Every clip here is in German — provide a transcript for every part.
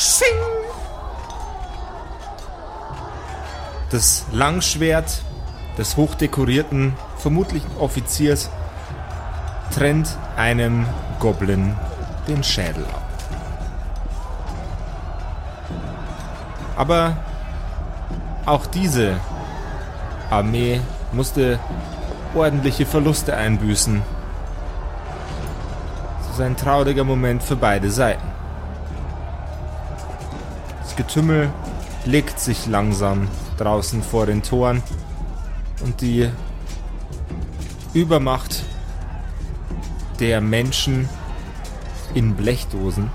Sching! Das Langschwert des hochdekorierten, vermutlich Offiziers, trennt einem Goblin den Schädel ab. Aber auch diese Armee musste ordentliche Verluste einbüßen. Es ist ein trauriger Moment für beide Seiten. Getümmel legt sich langsam draußen vor den Toren und die Übermacht der Menschen in Blechdosen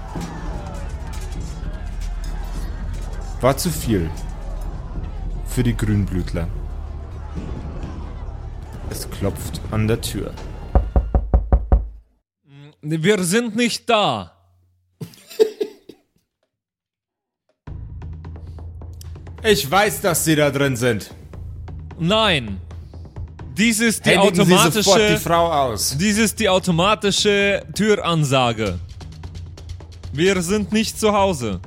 war zu viel für die Grünblütler. Es klopft an der Tür. Wir sind nicht da. Ich weiß, dass Sie da drin sind. Nein. Dies ist die Händigen Sie sofort die automatische. Frau aus. Dies ist die automatische Türansage. Wir sind nicht zu Hause.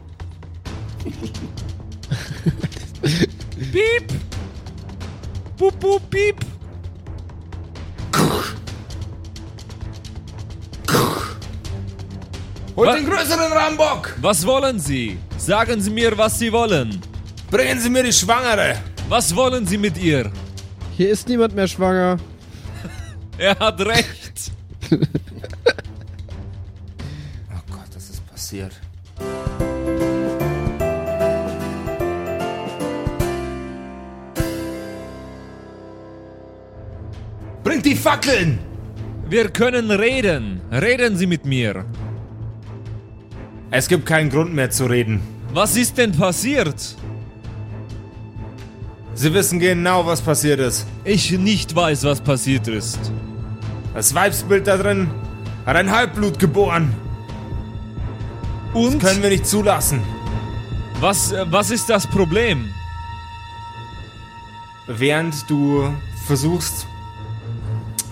Piep! Pup, pup, piep! Holt Was? den größeren Rambock! Was wollen Sie? Sagen Sie mir, was Sie wollen. Bringen Sie mir die Schwangere! Was wollen Sie mit ihr? Hier ist niemand mehr schwanger. Er hat recht. Oh Gott, das ist passiert. Bringt die Fackeln! Wir können reden. Reden Sie mit mir. Es gibt keinen Grund mehr zu reden. Was ist denn passiert? Sie wissen genau, was passiert ist. Ich nicht weiß, was passiert ist. Das Weibsbild da drin hat ein Halbblut geboren. Und Können wir nicht zulassen. was, äh, was ist das Problem? Während du versuchst,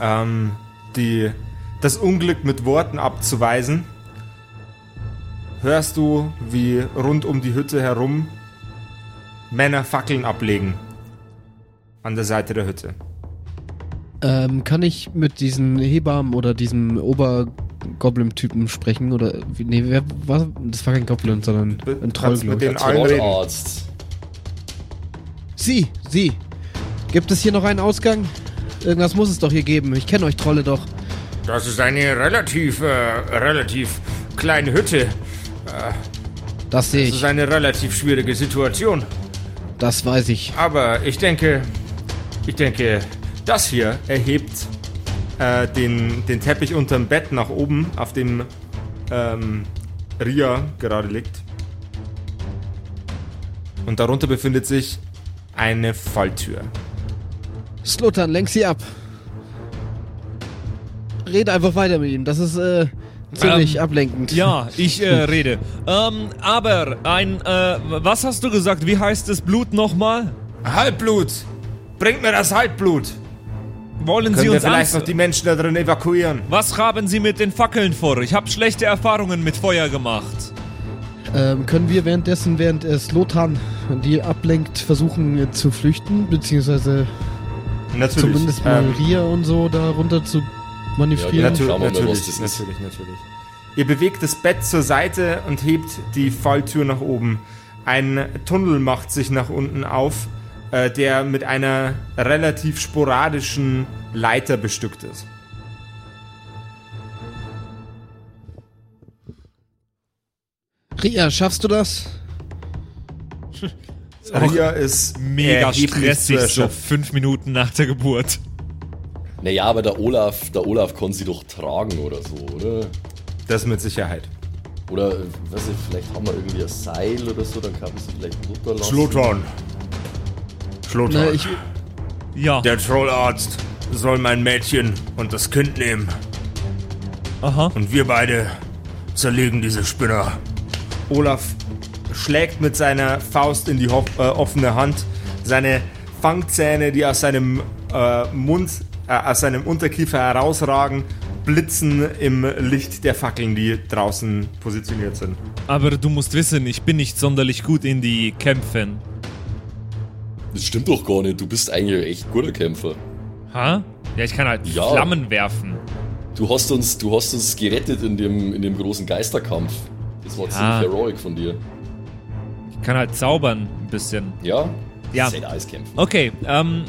ähm, die, das Unglück mit Worten abzuweisen, hörst du, wie rund um die Hütte herum Männer Fackeln ablegen. An der Seite der Hütte. Ähm, kann ich mit diesen Hebammen oder diesem Obergoblin-Typen sprechen? Oder, wie, nee, wer war, das war kein Goblin, sondern ein Troll, mit reden. Trollarzt. Sie, Sie. Gibt es hier noch einen Ausgang? Irgendwas muss es doch hier geben. Ich kenne euch Trolle doch. Das ist eine relativ, äh, relativ kleine Hütte. Das sehe Das ich. ist eine relativ schwierige Situation. Das weiß ich. Aber ich denke, ich denke, das hier erhebt äh, den, den Teppich unterm Bett nach oben, auf dem ähm, Ria gerade liegt. Und darunter befindet sich eine Falltür. Sluttern, lenk sie ab. Rede einfach weiter mit ihm. Das ist äh, ziemlich Ähm, ablenkend. Ja, ich äh, rede. Ähm, aber ein, äh, was hast du gesagt? Wie heißt das Blut nochmal? Halbblut! Bringt mir das Halbblut! Wollen Sie Können wir uns vielleicht ans noch die Menschen da drin evakuieren? Was haben Sie mit den Fackeln vor? Ich habe schlechte Erfahrungen mit Feuer gemacht. Ähm, können wir währenddessen, während es Lothar die ablenkt, versuchen äh, zu flüchten? Beziehungsweise Natürlich. zumindest mal Ähm, Ria und so darunter zu manövrieren? Ja, Natürlich, wir mal, natürlich, das ist. natürlich, natürlich. Ihr bewegt das Bett zur Seite und hebt die Falltür nach oben. Ein Tunnel macht sich nach unten auf, äh, der mit einer relativ sporadischen Leiter bestückt ist. Ria, schaffst du das? Ria ist Mega stressig, so fünf Minuten nach der Geburt. Naja, aber der Olaf, der Olaf kann sie doch tragen oder so, oder? Das mit Sicherheit. Oder, weiß ich, vielleicht haben wir irgendwie ein Seil oder so, dann kann man sie vielleicht runterlassen. Schlottern. Na, ich, Ja. Der Trollarzt soll mein Mädchen und das Kind nehmen. Aha. Und wir beide zerlegen diese Spinner. Olaf schlägt mit seiner Faust in die ho äh, offene Hand. Seine Fangzähne, die aus seinem äh, Mund, äh, aus seinem Unterkiefer herausragen, blitzen im Licht der Fackeln, die draußen positioniert sind. Aber du musst wissen, ich bin nicht sonderlich gut in die Kämpfen. Das stimmt doch gar nicht. Du bist eigentlich ein echt guter Kämpfer. Ha? Ja, ich kann halt Ja. Flammen werfen. Du hast uns, du hast uns gerettet in dem, in dem großen Geisterkampf. Das war Ja. ziemlich heroic von dir. Ich kann halt zaubern ein bisschen. Ja? Ja. Halt Eiskämpfen. Okay, ähm.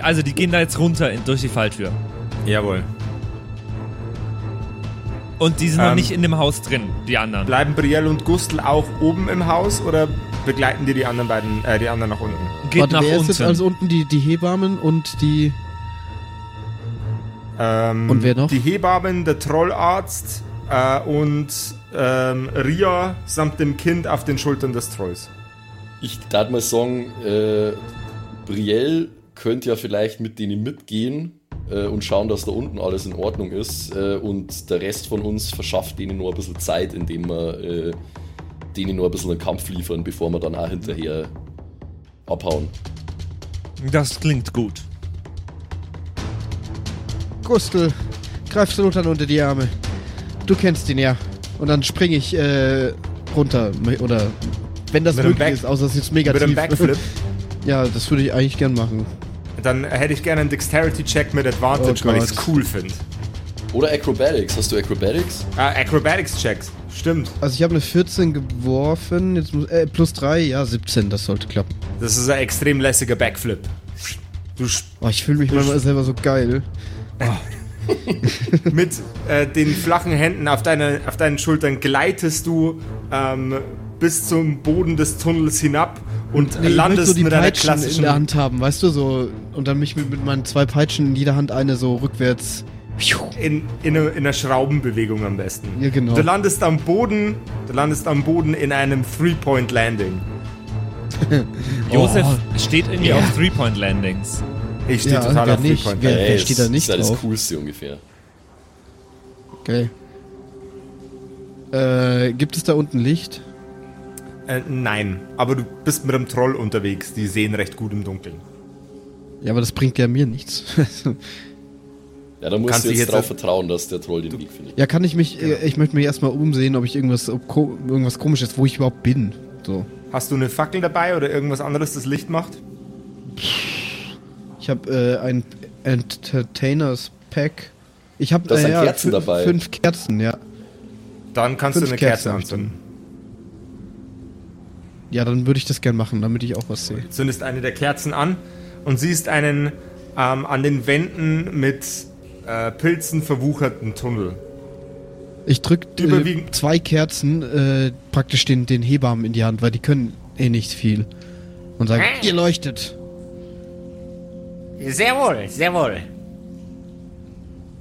Also, die gehen da jetzt runter in, durch die Falltür. Jawohl. Und die sind noch Ähm. nicht in dem Haus drin, die anderen. Bleiben Brielle und Gustl auch oben im Haus oder begleiten die die anderen beiden, äh, die anderen nach unten? Geht Warte, nach wer ist unten. jetzt also unten? Die, die Hebammen und die. Ähm, Und wer noch? Die Hebammen, der Trollarzt äh, und ähm, Ria samt dem Kind auf den Schultern des Trolls. Ich darf mal sagen, äh, Brielle könnte ja vielleicht mit denen mitgehen äh, und schauen, dass da unten alles in Ordnung ist. Äh, und der Rest von uns verschafft denen nur ein bisschen Zeit, indem wir äh, denen nur ein bisschen einen Kampf liefern, bevor wir dann auch hinterher abhauen. Das klingt gut. Gustl, greif Sultan unter die Arme. Du kennst ihn ja. Und dann springe ich äh, runter. Oder wenn das Mit möglich Back- ist, außer es ist jetzt mega Mit einem. Backflip. Ja, das würde ich eigentlich gern machen. Dann hätte ich gerne einen Dexterity-Check mit Advantage, Oh weil ich es cool finde. Oder Acrobatics. Hast du Acrobatics? Ah, Acrobatics-Checks. Stimmt. Also ich habe eine 14 geworfen, jetzt muss, äh, plus 3, ja 17, das sollte klappen. Das ist ein extrem lässiger Backflip. Du Oh, ich fühle mich manchmal selber so geil. mit äh, den flachen Händen auf, deine, auf deinen Schultern gleitest du ähm, bis zum Boden des Tunnels hinab und Nee, landest so die mit einer Peitschen in klassischen der Hand haben, weißt du, so und dann mich mit, mit meinen zwei Peitschen in jeder Hand eine so rückwärts. In, in, einer- in einer Schraubenbewegung am besten. Ja, genau. Du landest am Boden, du landest am Boden in einem Three-Point-Landing. Josef Oh. steht irgendwie Ja. auf Three-Point-Landings. Ich stehe Ja, total auf nicht? Three-Point. Wer- steht da nicht das ist das Coolste ungefähr. Okay. Äh, gibt es da unten Licht? Äh, nein, aber du bist mit einem Troll unterwegs. Die sehen recht gut im Dunkeln. Ja, aber das bringt ja mir nichts. Ja, da musst Kannst du dich jetzt jetzt- drauf vertrauen, dass der Troll den Weg findet. ja, kann ich mich, äh, ich möchte mich erstmal umsehen, ob ich irgendwas, ob ko irgendwas komisches, wo ich überhaupt bin. So. Hast du eine Fackel dabei oder irgendwas anderes, das Licht macht? Ich habe äh, ein Entertainers Pack. Ich habe Kerzen fünf, dabei. fünf Kerzen, ja. Dann kannst Fünf du eine Kerze anzünden. Ja, dann würde ich das gern machen, damit ich auch was sehe. Zündest eine der Kerzen an und siehst einen ähm, an den Wänden mit äh, Pilzen verwucherten Tunnel. Ich drück äh, Überwiegend- zwei Kerzen äh, praktisch den, den Hebammen in die Hand, weil die können eh nicht viel. Und sagen, Äh. ihr leuchtet. Sehr wohl, sehr wohl.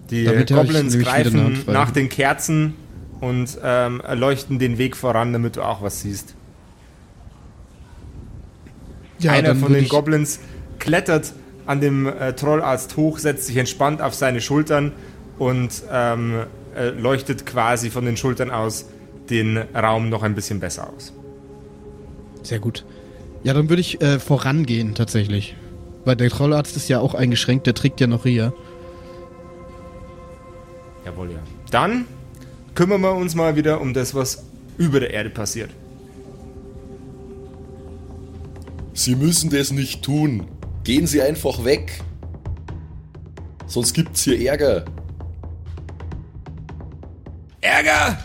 Die Damit Goblins greifen nach den Kerzen und ähm, leuchten den Weg voran, damit du auch was siehst. Ja, Einer von den Goblins klettert an dem äh, Trollarzt hoch, setzt sich entspannt auf seine Schultern und ähm, äh, leuchtet quasi von den Schultern aus den Raum noch ein bisschen besser aus. Sehr gut. Ja, dann würde ich äh, vorangehen, tatsächlich. Weil der Trollarzt ist ja auch eingeschränkt, der trägt ja noch Ria. Jawohl, ja. Dann kümmern wir uns mal wieder um das, was über der Erde passiert. Sie müssen das nicht tun. Gehen Sie einfach weg. Sonst gibt's hier Ärger. Ärger!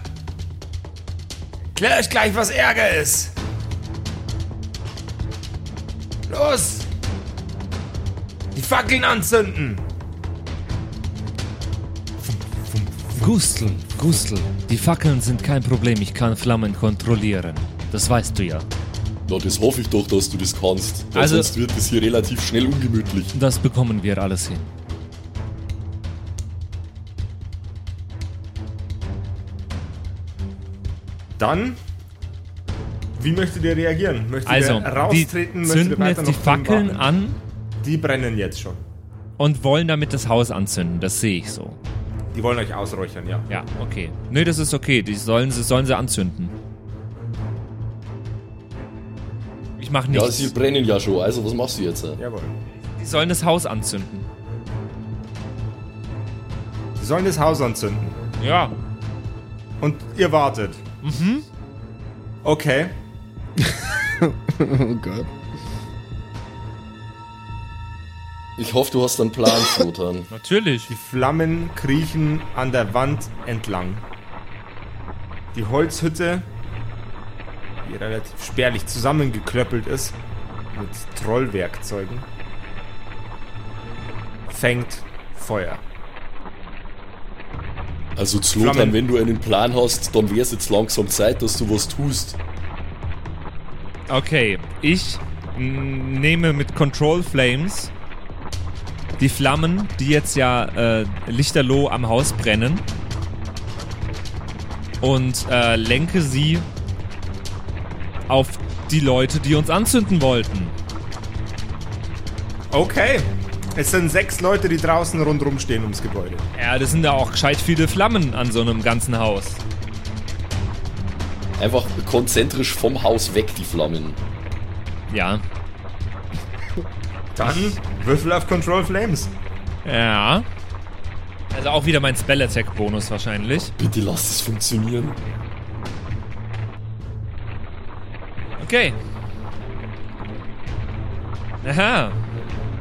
Klär euch gleich, was Ärger ist! Los! Die Fackeln anzünden! Gustl, Gustl, die Fackeln sind kein Problem, ich kann Flammen kontrollieren. Das weißt du ja. Na, das hoffe ich doch, dass du das kannst. Also- sonst wird es hier relativ schnell ungemütlich. Das bekommen wir alles hin. Dann, wie möchtet ihr reagieren? Möchtet Also, ihr die raustreten? Ihr zünden weiter jetzt die Fackeln warten? an Die brennen jetzt schon. und wollen damit das Haus anzünden. Das sehe ich so. Die wollen euch ausräuchern, ja. Ja, okay. Nö, das ist okay. Die sollen sie, sollen sie anzünden. Ich mach Ja, nichts. sie brennen ja schon. Also, was machst du jetzt? Jawohl. die sollen das Haus anzünden. Die Wir sollen das Haus anzünden. Ja. Und ihr wartet. Mhm. Okay. Oh Gott. Ich hoffe, du hast einen Plan, Flotan. Natürlich. Die Flammen kriechen an der Wand entlang. Die Holzhütte, die relativ spärlich zusammengeklöppelt ist, mit Trollwerkzeugen, fängt Feuer. Also Slotan, wenn du einen Plan hast, dann wäre es jetzt langsam Zeit, dass du was tust. Okay, ich nehme mit Control Flames die Flammen, die jetzt ja äh, lichterloh am Haus brennen und äh, lenke sie auf die Leute, die uns anzünden wollten. Okay. Es sind sechs Leute, die draußen rundherum stehen ums Gebäude. Ja, das sind ja auch gescheit viele Flammen an so einem ganzen Haus. Einfach konzentrisch vom Haus weg, die Flammen. Ja. Dann Würfel auf Control Flames. Ja. Also auch wieder mein Spell Attack Bonus wahrscheinlich. Bitte lass es funktionieren. Okay. Aha.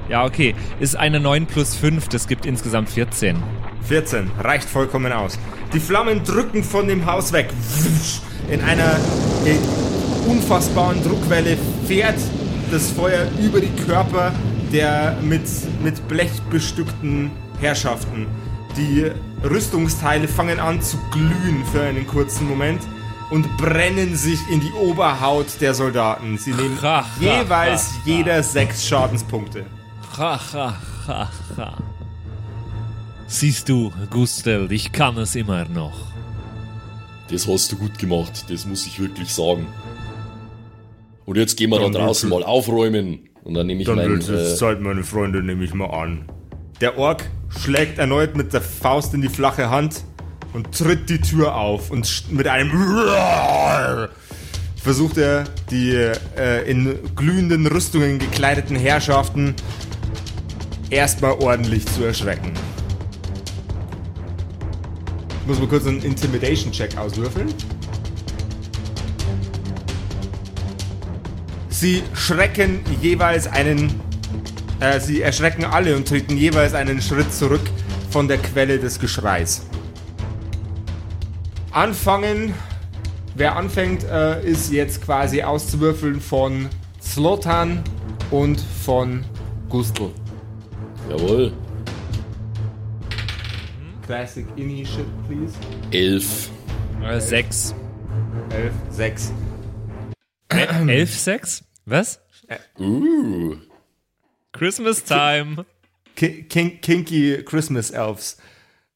Ja, okay. Ist eine 9 plus 5, das gibt insgesamt 14. 14. Reicht vollkommen aus. Die Flammen drücken von dem Haus weg. In einer äh, unfassbaren Druckwelle fährt das Feuer über die Körper der mit, mit Blech bestückten Herrschaften. Die Rüstungsteile fangen an zu glühen für einen kurzen Moment und brennen sich in die Oberhaut der Soldaten. Sie nehmen Ha, ha, jeweils ha, ha. jeder sechs Schadenspunkte. Ha, ha, ha, ha. Siehst du, Gustel, ich kann es immer noch. Das hast du gut gemacht, das muss ich wirklich sagen. Und jetzt gehen wir Dann da draußen mal aufräumen. Und dann nehme ich Dann mein. wird es Äh, Zeit, meine Freunde, nehme ich mal an. Der Ork schlägt erneut mit der Faust in die flache Hand und tritt die Tür auf und mit einem versucht er die äh, in glühenden Rüstungen gekleideten Herrschaften erstmal ordentlich zu erschrecken. Ich muss mal kurz einen Intimidation-Check auswürfeln. Sie schrecken jeweils einen. Äh, sie erschrecken alle und treten jeweils einen Schritt zurück von der Quelle des Geschreis. Anfangen. Wer anfängt, äh, ist jetzt quasi auszuwürfeln von Slotan und von Gustl. jawohl. Classic Initiative, please. Elf. Äh, 6. 11, 6. 11, 6? Was? Uh. Christmas time. Ki kin kinky Christmas Elves.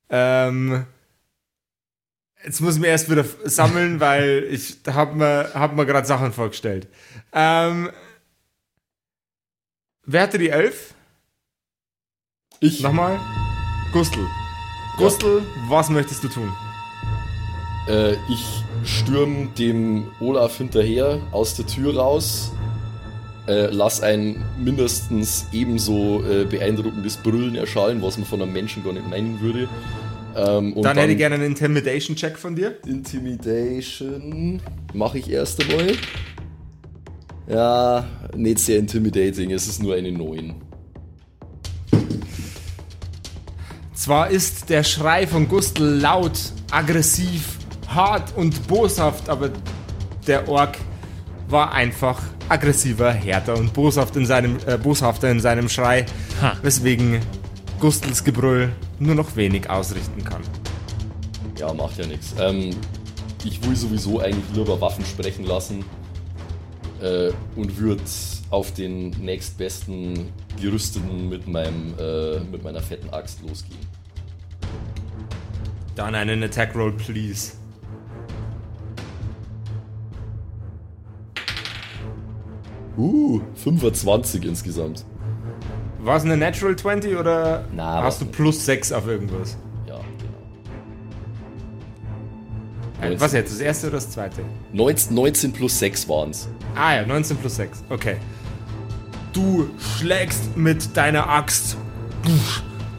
Ähm, jetzt muss ich mir erst wieder sammeln, weil ich habe mir, hab mir gerade Sachen vorgestellt. Ähm, wer hatte die Elf? Ich. Nochmal? Gustl. Gustl, was möchtest du tun? Äh, ich stürm dem Olaf hinterher aus der Tür raus, äh, lass ein mindestens ebenso äh, beeindruckendes Brüllen erschallen, was man von einem Menschen gar nicht meinen würde. Ähm, und Dann, hätte ich gerne einen Intimidation-Check von dir. Intimidation mache ich erst einmal. Ja, nicht sehr intimidating, es ist nur eine 9. Zwar ist der Schrei von Gustl laut, aggressiv, hart und boshaft, aber der Ork war einfach aggressiver, härter und boshaft in seinem, äh, boshafter in seinem Schrei, Ha. weswegen Gustls Gebrüll nur noch wenig ausrichten kann. Ja, macht ja nichts. Ähm, ich will sowieso eigentlich lieber Waffen sprechen lassen äh, und würde auf den nächstbesten Gerüsteten mit, meinem, äh, mit meiner fetten Axt losgehen. Dann einen Attack Roll, please. Uh, 25 insgesamt. War es eine Natural 20 oder Na, hast du plus 6 auf irgendwas? Ja, genau. Äh, Was jetzt, das erste oder das zweite? 19, 19 plus 6 waren's. Ah ja, 19 plus 6. Okay. Du schlägst mit deiner Axt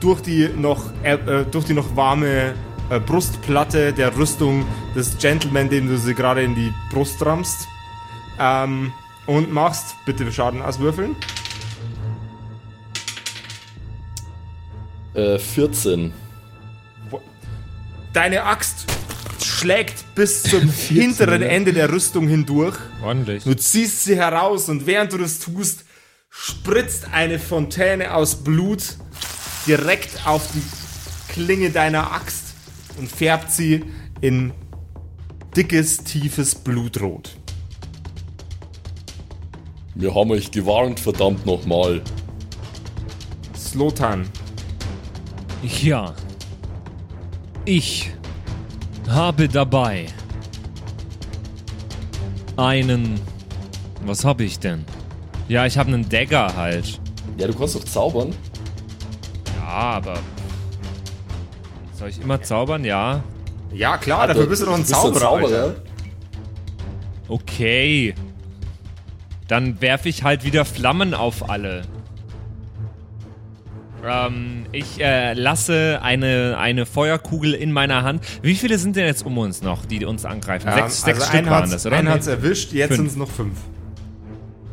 durch die noch, äh, äh, durch die noch warme äh, Brustplatte der Rüstung des Gentleman, dem du sie gerade in die Brust rammst. Ähm, und machst bitte Schaden auswürfeln. Äh, 14. Deine Axt schlägt bis zum hinteren Ende der Rüstung hindurch. Ordentlich. Du ziehst sie heraus und während du das tust, spritzt eine Fontäne aus Blut direkt auf die Klinge deiner Axt und färbt sie in dickes, tiefes Blutrot. Wir haben euch gewarnt, verdammt nochmal. Slotan, Ja. Ich habe dabei einen. Was habe ich denn? Ja, ich habe einen Dagger halt. Ja, du kannst doch zaubern. Ja, aber. Soll ich immer zaubern? Ja. Ja, klar, dafür bist du doch ein Zauberer. Alter. Okay. Dann werfe ich halt wieder Flammen auf alle. Ähm, ich äh, lasse eine, eine Feuerkugel in meiner Hand. Wie viele sind denn jetzt um uns noch, die uns angreifen? Ja, sechs sechs also Stück waren das, oder? Einen hat's erwischt, jetzt sind es noch fünf.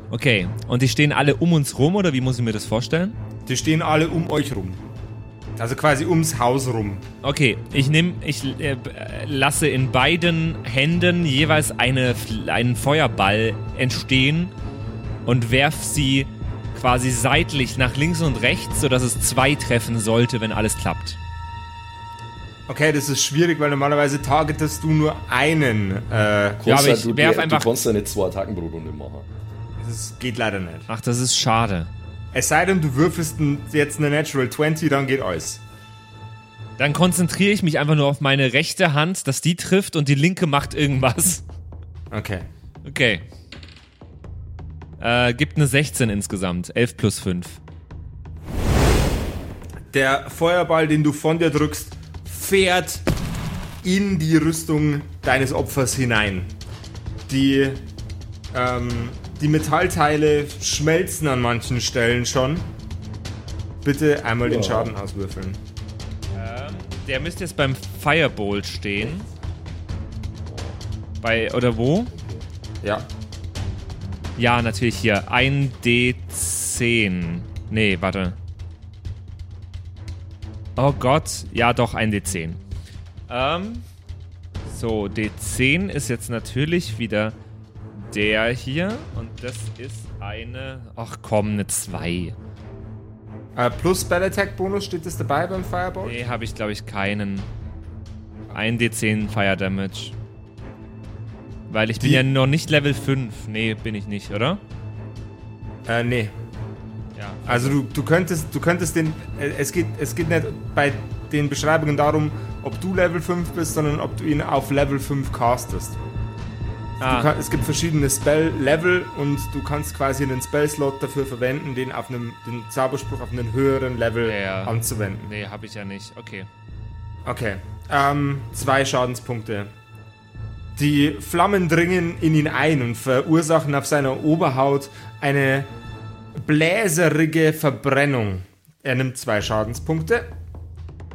Okay, und die stehen alle um uns rum, oder wie muss ich mir das vorstellen? Die stehen alle um euch rum. Also quasi ums Haus rum. Okay, ich nehme, ich äh, äh, lasse in beiden Händen jeweils eine, einen Feuerball entstehen und werf sie quasi seitlich nach links und rechts, sodass es zwei treffen sollte, wenn alles klappt. Okay, das ist schwierig, weil normalerweise targetest du nur einen. Äh, Kannst Ja, aber ja, ich du, werf du, einfach- du kannst ja nicht zwei Attacken pro Runde machen. das geht leider nicht. Ach, das ist schade. Es sei denn, du würfelst n- jetzt eine Natural 20, dann geht alles. Dann konzentriere ich mich einfach nur auf meine rechte Hand, dass die trifft und die linke macht irgendwas. Okay. Okay. Äh, gibt eine 16 insgesamt. 11 plus 5. Der Feuerball, den du von dir drückst, fährt in die Rüstung deines Opfers hinein. Die, ähm, die Metallteile schmelzen an manchen Stellen schon. Bitte einmal den. Schaden auswürfeln. Der müsste jetzt beim Firebolt stehen. Bei, oder wo? Ja. Ja, natürlich hier. 1d10. Nee, warte. Oh Gott. Ja, doch, 1d10. Ähm. So, d10 ist jetzt natürlich wieder der hier. Und das ist eine. Ach komm, eine 2. Äh, plus Spell Attack Bonus steht das dabei beim Fireball? Nee, habe ich glaube ich keinen. 1d10 Fire Damage. Weil ich bin Die- ja noch nicht Level 5. Nee, bin ich nicht, oder? Äh, nee. Ja. Also du, du könntest, du könntest den. äh, Es geht, es geht nicht bei den Beschreibungen darum, ob du Level 5 bist, sondern ob du ihn auf Level 5 castest. Ah, kann, es gibt verschiedene Spell-Level und du kannst quasi einen Spell-Slot dafür verwenden, den auf einem den Zauberspruch auf einem höheren Level Ja. anzuwenden. nee, habe ich ja nicht. Okay. Okay. Ähm, zwei Schadenspunkte. Die Flammen dringen in ihn ein und verursachen auf seiner Oberhaut eine bläserige Verbrennung. Er nimmt zwei Schadenspunkte.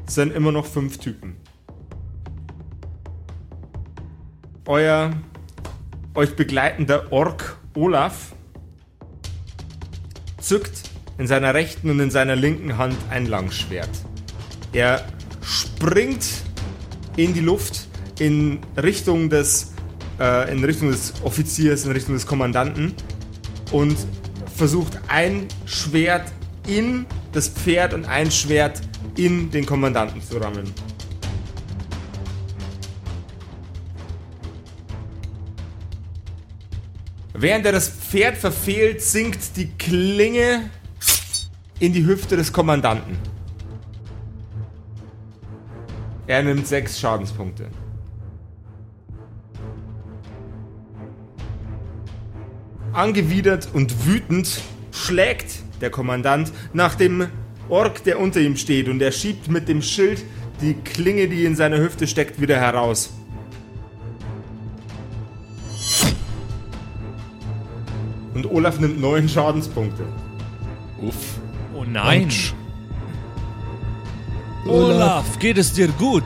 Es sind immer noch fünf Typen. Euer euch begleitender Ork Olaf zückt in seiner rechten und in seiner linken Hand ein Langschwert. Er springt in die Luft in Richtung des äh, in Richtung des Offiziers, in Richtung des Kommandanten und versucht ein Schwert in das Pferd und ein Schwert in den Kommandanten zu rammen. Während er das Pferd verfehlt, sinkt die Klinge in die Hüfte des Kommandanten. Er nimmt sechs Schadenspunkte. Angewidert und wütend schlägt der Kommandant nach dem Ork, der unter ihm steht, und er schiebt mit dem Schild die Klinge, die in seiner Hüfte steckt, wieder heraus. Und Olaf nimmt neun Schadenspunkte. Uff. Oh nein. Autsch. Olaf, geht es dir gut?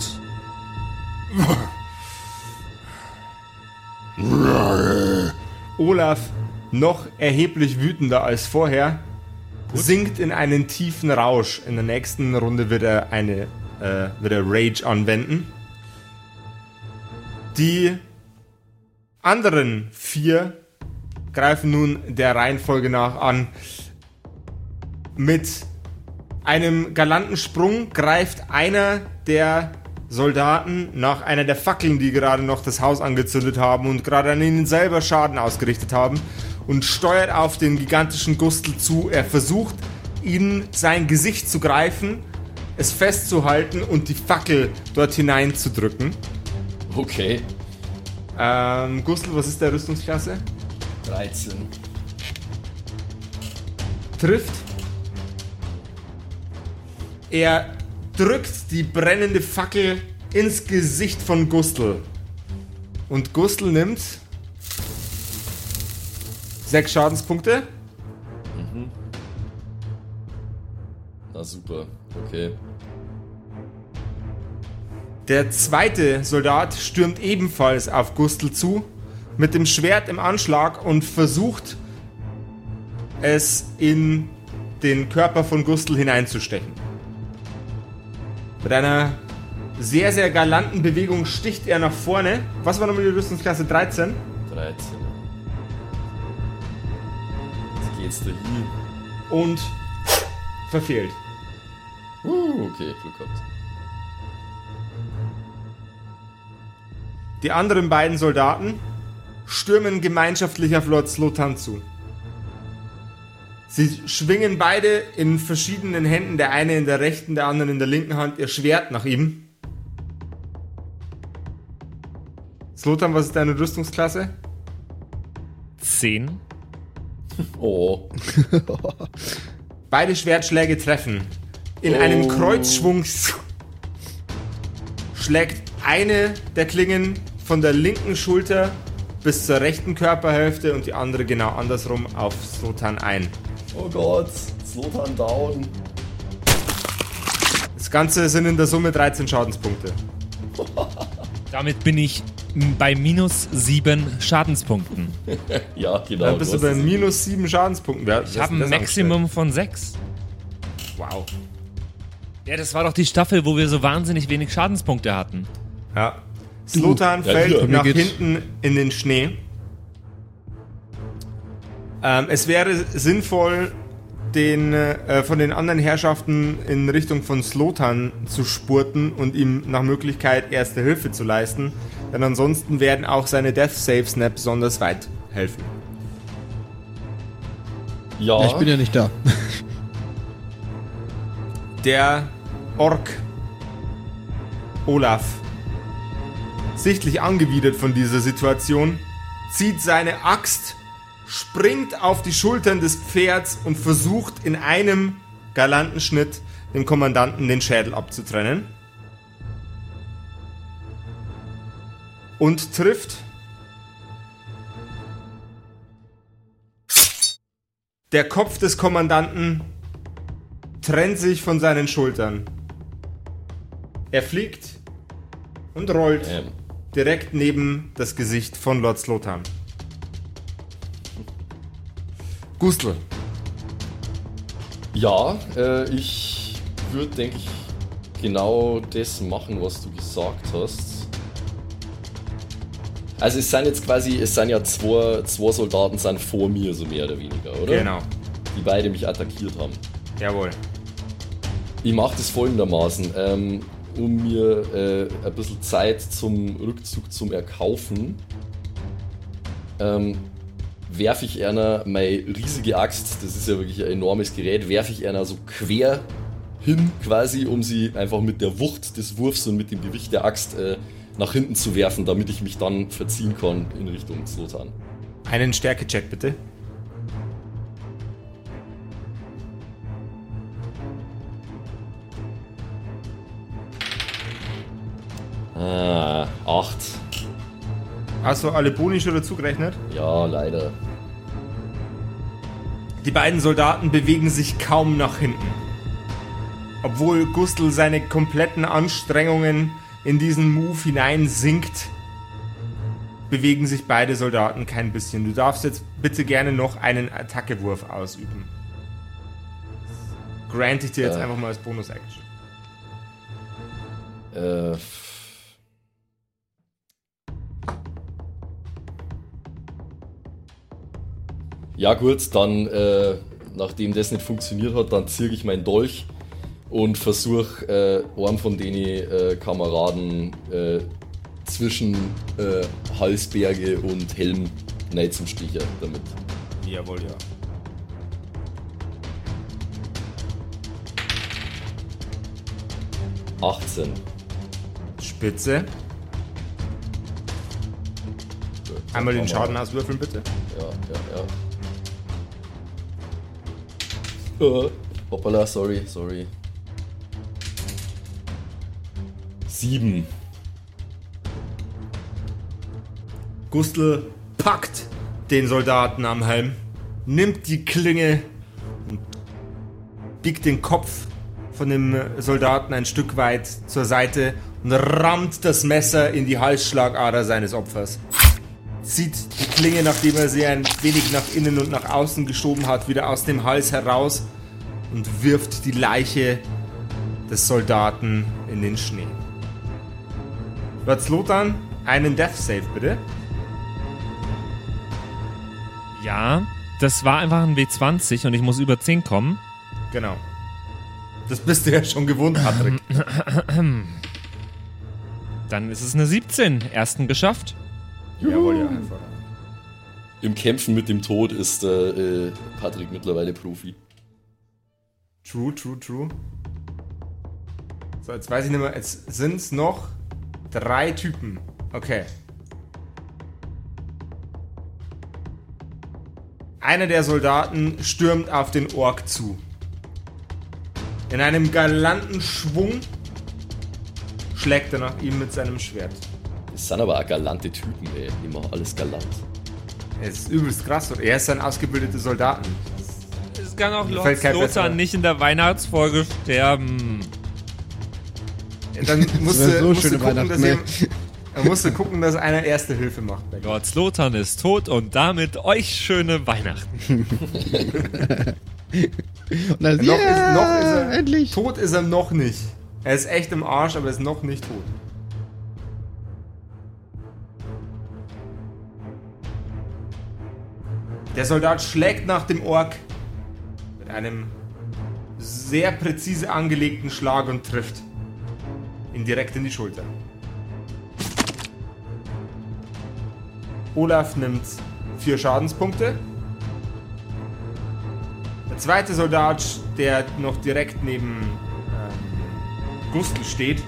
Olaf, noch erheblich wütender als vorher, sinkt in einen tiefen Rausch. In der nächsten Runde wird er eine äh, wird er Rage anwenden. Die anderen vier greifen nun der Reihenfolge nach an. Mit einem galanten Sprung greift einer der Soldaten nach einer der Fackeln, die gerade noch das Haus angezündet haben und gerade an ihnen selber Schaden ausgerichtet haben und steuert auf den gigantischen Gustel zu. Er versucht, ihn sein Gesicht zu greifen, es festzuhalten und die Fackel dort hineinzudrücken. Okay. Ähm, Gustl, was ist der Rüstungsklasse? 13. Trifft. Er drückt die brennende Fackel ins Gesicht von Gustl. Und Gustl nimmt sechs Schadenspunkte. Na super. Okay. Der zweite Soldat stürmt ebenfalls auf Gustl zu, mit dem Schwert im Anschlag und versucht es in den Körper von Gustl hineinzustechen. Mit einer sehr, sehr galanten Bewegung sticht er nach vorne. Was war nochmal die Rüstungsklasse 13? 13. Jetzt geht's da hin. Und verfehlt. Uh, okay, Glück gehabt. Die anderen beiden Soldaten stürmen gemeinschaftlich auf Lord Slotan zu. Sie schwingen beide in verschiedenen Händen, der eine in der rechten, der andere in der linken Hand, ihr Schwert nach ihm. Slotan, was ist deine Rüstungsklasse? 10. Oh, Beide Schwertschläge treffen. In einem Kreuzschwung schlägt eine der Klingen von der linken Schulter bis zur rechten Körperhälfte und die andere genau andersrum auf Slotan ein. oh Gott. Slotan down. Das Ganze sind in der Summe 13 Schadenspunkte. Damit bin ich bei minus 7 Schadenspunkten. Ja, genau. Dann bist du bei minus 7 Schadenspunkten. Wer- Ich habe ein Maximum von 6. angestellt? Wow. Ja, das war doch die Staffel, wo wir so wahnsinnig wenig Schadenspunkte hatten. Ja. Slotan Ja, fällt hier. nach hinten in den Schnee. Ähm, es wäre sinnvoll, den, äh, von den anderen Herrschaften in Richtung von Slotan zu spurten und ihm nach Möglichkeit erste Hilfe zu leisten. Denn ansonsten werden auch seine Death Saves nicht besonders weit helfen. Ja, Ja, ich bin ja nicht da. Der Ork Olaf, sichtlich angewidert von dieser Situation, zieht seine Axt, springt auf die Schultern des Pferds und versucht in einem galanten Schnitt dem Kommandanten den Schädel abzutrennen. Und trifft. Der Kopf des Kommandanten trennt sich von seinen Schultern. Er fliegt und rollt Ähm, direkt neben das Gesicht von Lord Slotan. Gustl, ja äh, ich würde, denke ich, genau das machen, was du gesagt hast. Also es sind jetzt quasi, es sind ja zwei, zwei Soldaten sind vor mir, so mehr oder weniger, oder? genau, Die beide mich attackiert haben. jawohl. Ich mache das folgendermaßen, ähm, um mir äh, ein bisschen Zeit zum Rückzug zum Erkaufen, ähm, werfe ich einer meine riesige Axt, das ist ja wirklich ein enormes Gerät, werfe ich einer so quer hin quasi, um sie einfach mit der Wucht des Wurfs und mit dem Gewicht der Axt äh, nach hinten zu werfen, damit ich mich dann verziehen kann in Richtung Slotan. Einen Stärkecheck bitte. Ah. Hast du alle Boni schon dazu gerechnet? Ja, leider. Die beiden Soldaten bewegen sich kaum nach hinten. obwohl Gustl seine kompletten Anstrengungen in diesen Move hineinsinkt, bewegen sich beide Soldaten kein bisschen. Du darfst jetzt bitte gerne noch einen Attackewurf ausüben. Grant ich dir jetzt Äh. einfach mal als Bonus-Action. Äh, ja gut, dann, äh, nachdem das nicht funktioniert hat, dann ziehe ich meinen Dolch und versuche äh, einem von den äh, Kameraden äh, zwischen äh, Halsberge und Helm rein zum Sticher damit. Jawohl, ja. Achtzehn. Spitze. Einmal den Schaden auswürfeln, bitte. Ja, ja, ja. Äh, hoppala, sorry, sorry. Sieben. Gustl packt den Soldaten am Helm, nimmt die Klinge und biegt den Kopf von dem Soldaten ein Stück weit zur Seite und rammt das Messer in die Halsschlagader seines Opfers. Zieht die Klinge, nachdem er sie ein wenig nach innen und nach außen geschoben hat, wieder aus dem Hals heraus und wirft die Leiche des Soldaten in den Schnee. Slotan, einen Death Save bitte. Ja, das war einfach ein W20 und ich muss über 10 kommen. Genau. Das bist du ja schon gewohnt, Patrick. Dann ist es eine 17. Ersten geschafft. Jawohl, ja, hervorragend. Im Kämpfen mit dem Tod ist äh, äh, Patrick mittlerweile Profi. True, true, true. So, jetzt weiß ich nicht mehr. Jetzt sind es noch drei Typen. Okay. Einer der Soldaten stürmt auf den Ork zu. In einem galanten Schwung schlägt er nach ihm mit seinem Schwert. Das sind aber auch galante Typen, ey. Immer alles galant. Es ist übelst krass. Und er ist ein ausgebildeter Soldaten. Es kann auch Lord Lothar nicht in der Weihnachtsfolge sterben. Dann musst wär du, so musst du schöne gucken, dass Weihnachten, ihr, ne? dann musst du gucken, dass einer erste Hilfe macht. Lord Slotan ist tot und damit euch schöne Weihnachten. Und dann, Noch, yeah, ist, noch ist er. endlich. Tot ist er noch nicht. Er ist echt im Arsch, aber er ist noch nicht tot. Der Soldat schlägt nach dem Ork mit einem sehr präzise angelegten Schlag und trifft ihn direkt in die Schulter. Olaf nimmt vier Schadenspunkte. Der zweite Soldat, der noch direkt neben ähm, Gustl steht,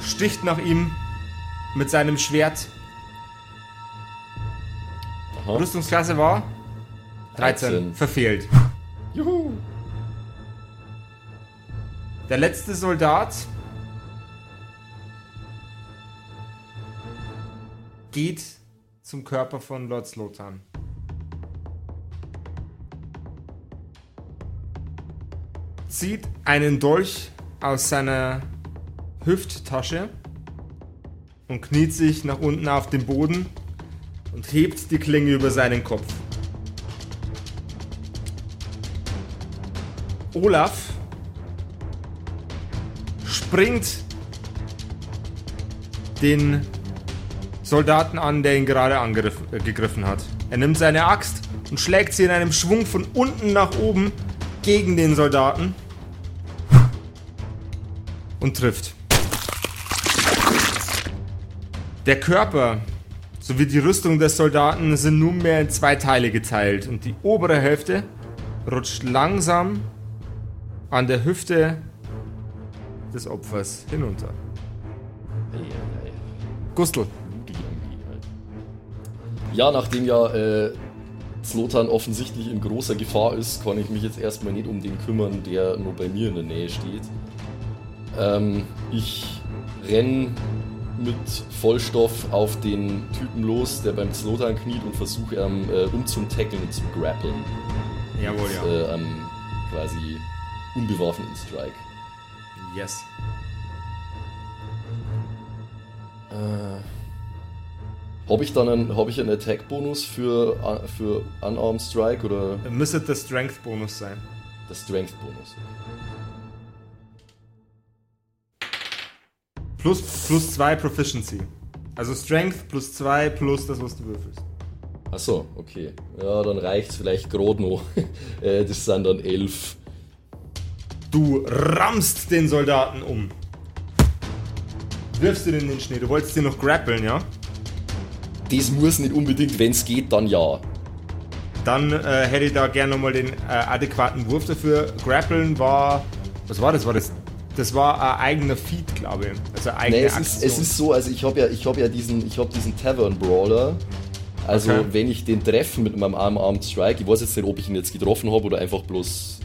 sticht nach ihm mit seinem Schwert. Aha. Rüstungsklasse war 13. 13. Verfehlt. Juhu. Der letzte Soldat geht zum Körper von Lord Slotan. Zieht einen Dolch aus seiner Hüfttasche und kniet sich nach unten auf den Boden und hebt die Klinge über seinen Kopf. Olaf springt den Soldaten an, der ihn gerade angegriffen äh, hat. Er nimmt seine Axt und schlägt sie in einem Schwung von unten nach oben gegen den Soldaten und trifft. Der Körper sowie die Rüstung des Soldaten sind nunmehr in zwei Teile geteilt und die obere Hälfte rutscht langsam an der Hüfte des Opfers hinunter. Eieiei. Gustl, Blutig irgendwie halt. Ja, nachdem ja äh, Zlotan offensichtlich in großer Gefahr ist, kann ich mich jetzt erstmal nicht um den kümmern, der nur bei mir in der Nähe steht. Ähm, ich renn mit Vollstoff auf den Typen los, der beim Zlotan kniet und versuche ihn äh, umzutackeln und zu grappeln. Jawohl, ja. Mit, äh, einem quasi unbewaffneten Strike. Yes. Habe ich dann einen, hab ich einen Attack-Bonus für, uh, für Unarmed Strike oder Müsste der Strength-Bonus sein. der Strength-Bonus? Plus, plus zwei Proficiency. Also Strength plus zwei plus das, was du würfelst. Achso, okay. Ja, dann reicht's vielleicht gerade noch. Äh, das sind dann elf. Du rammst den Soldaten um. Wirfst ihn in den Schnee. Du wolltest ihn noch grappeln, ja? Das muss nicht unbedingt, wenn's geht, dann ja. Dann äh, hätte ich da gerne nochmal den äh, adäquaten Wurf dafür. Grappeln war. Was war das? War das? Das war ein eigener Feed, glaube ich. Also eigene Nee, es ist, es ist so, also ich habe ja, ich hab ja diesen, ich hab diesen Tavern Brawler. Also Okay. wenn ich den treffe mit meinem Arm Armed Strike, ich weiß jetzt nicht, ob ich ihn jetzt getroffen habe oder einfach bloß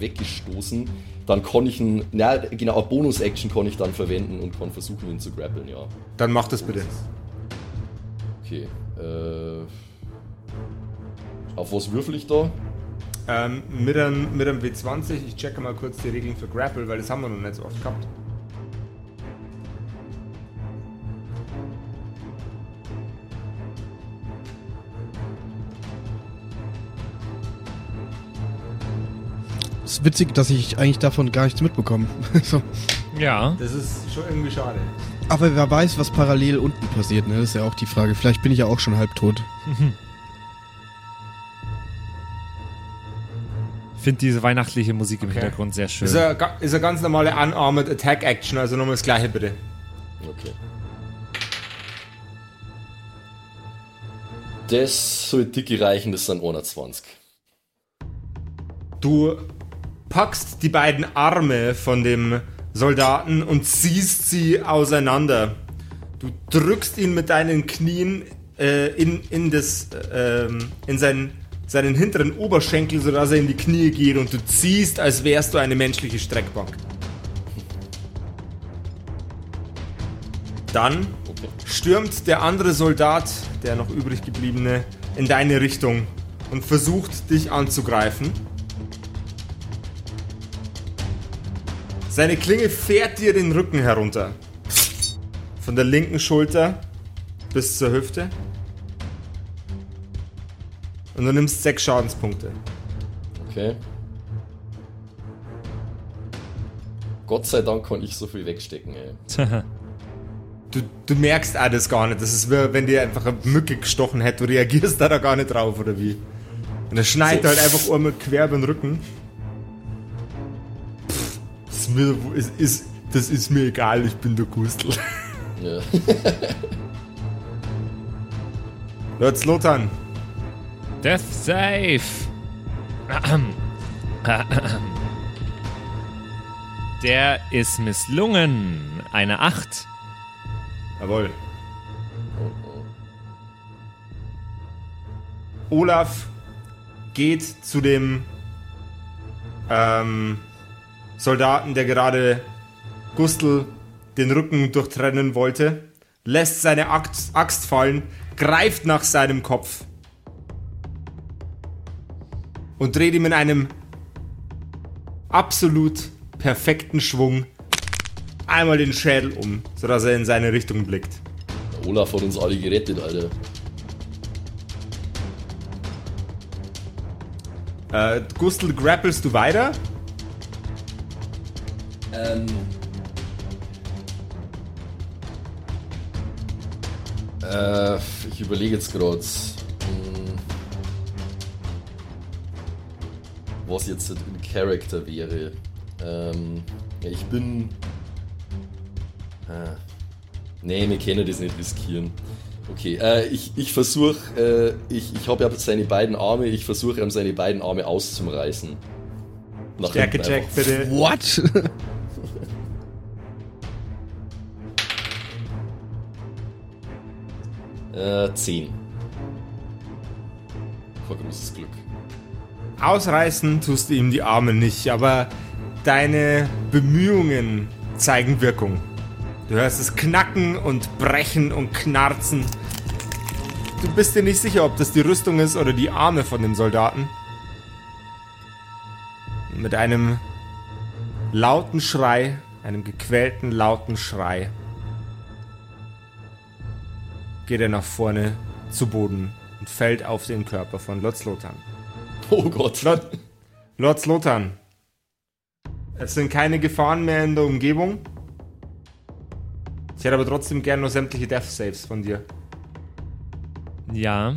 weggestoßen, dann kann ich ihn, na genau, eine Bonus-Action kann ich dann verwenden und kann versuchen, ihn zu grappeln, ja. Dann mach das bitte. Okay. Äh, auf was würfel ich da? Ähm, mit, einem, mit einem W20, ich checke mal kurz die Regeln für Grapple, weil das haben wir noch nicht so oft gehabt. Ist witzig, dass ich eigentlich davon gar nichts mitbekomme. so. Ja. Das ist schon irgendwie schade. Aber wer weiß, was parallel unten passiert, ne? Das ist ja auch die Frage. Vielleicht bin ich ja auch schon halb tot. Ich finde diese weihnachtliche Musik im Okay. Hintergrund sehr schön. Ist eine, ist eine ganz normale Unarmed Attack Action, also nochmal das gleiche bitte. Okay. Das soll dicke reichen, das sind 120. Du packst die beiden Arme von dem Soldaten und ziehst sie auseinander. Du drückst ihn mit deinen Knien äh, in, in, das, äh, in seinen, seinen hinteren Oberschenkel, sodass er in die Knie geht und du ziehst, als wärst du eine menschliche Streckbank. Dann stürmt der andere Soldat, der noch übrig gebliebene, in deine Richtung und versucht dich anzugreifen. Seine Klinge fährt dir den Rücken herunter. Von der linken Schulter bis zur Hüfte. Und du nimmst sechs Schadenspunkte. Okay. Gott sei Dank kann ich so viel wegstecken, ey. Du, du merkst auch das gar nicht. Das ist wie wenn dir einfach eine Mücke gestochen hätte. Du reagierst da, da gar nicht drauf, oder wie? Und er schneidet So. halt einfach einmal quer über den Rücken. Mir, ist, ist, das ist mir egal, ich bin der Gustl. Ja. Jetzt Lothar. Death. Ahem. Der ist misslungen. Eine 8. Jawohl. Olaf geht zu dem ähm, Soldaten, der gerade Gustl den Rücken durchtrennen wollte, lässt seine Axt, fallen, greift nach seinem Kopf und dreht ihm in einem absolut perfekten Schwung einmal den Schädel um, sodass er in seine Richtung blickt. Olaf hat uns alle gerettet, Alter. Äh, Gustl, grappelst du weiter? Ähm. Äh, ich überlege jetzt gerade, was jetzt ein Charakter wäre. Ähm, ja, ich bin. Ah. Nee, wir können das nicht riskieren. Okay, äh, ich, ich versuche, äh, ich, ich habe ja seine beiden Arme, ich versuche ihm seine beiden Arme auszureißen. Nach Stärke Check, bitte. What? Äh, 10. Kein großes Glück. Ausreißen tust du ihm die Arme nicht, aber deine Bemühungen zeigen Wirkung. Du hörst es knacken und brechen und knarzen. Du bist dir nicht sicher, ob das die Rüstung ist oder die Arme von dem Soldaten. Mit einem lauten Schrei, einem gequälten, lauten Schrei, geht er nach vorne zu Boden und fällt auf den Körper von Lord Slotan. Oh Gott. Lord, Lord Slotan, es sind keine Gefahren mehr in der Umgebung. Ich hätte aber trotzdem gern nur sämtliche Death Saves von dir. Ja.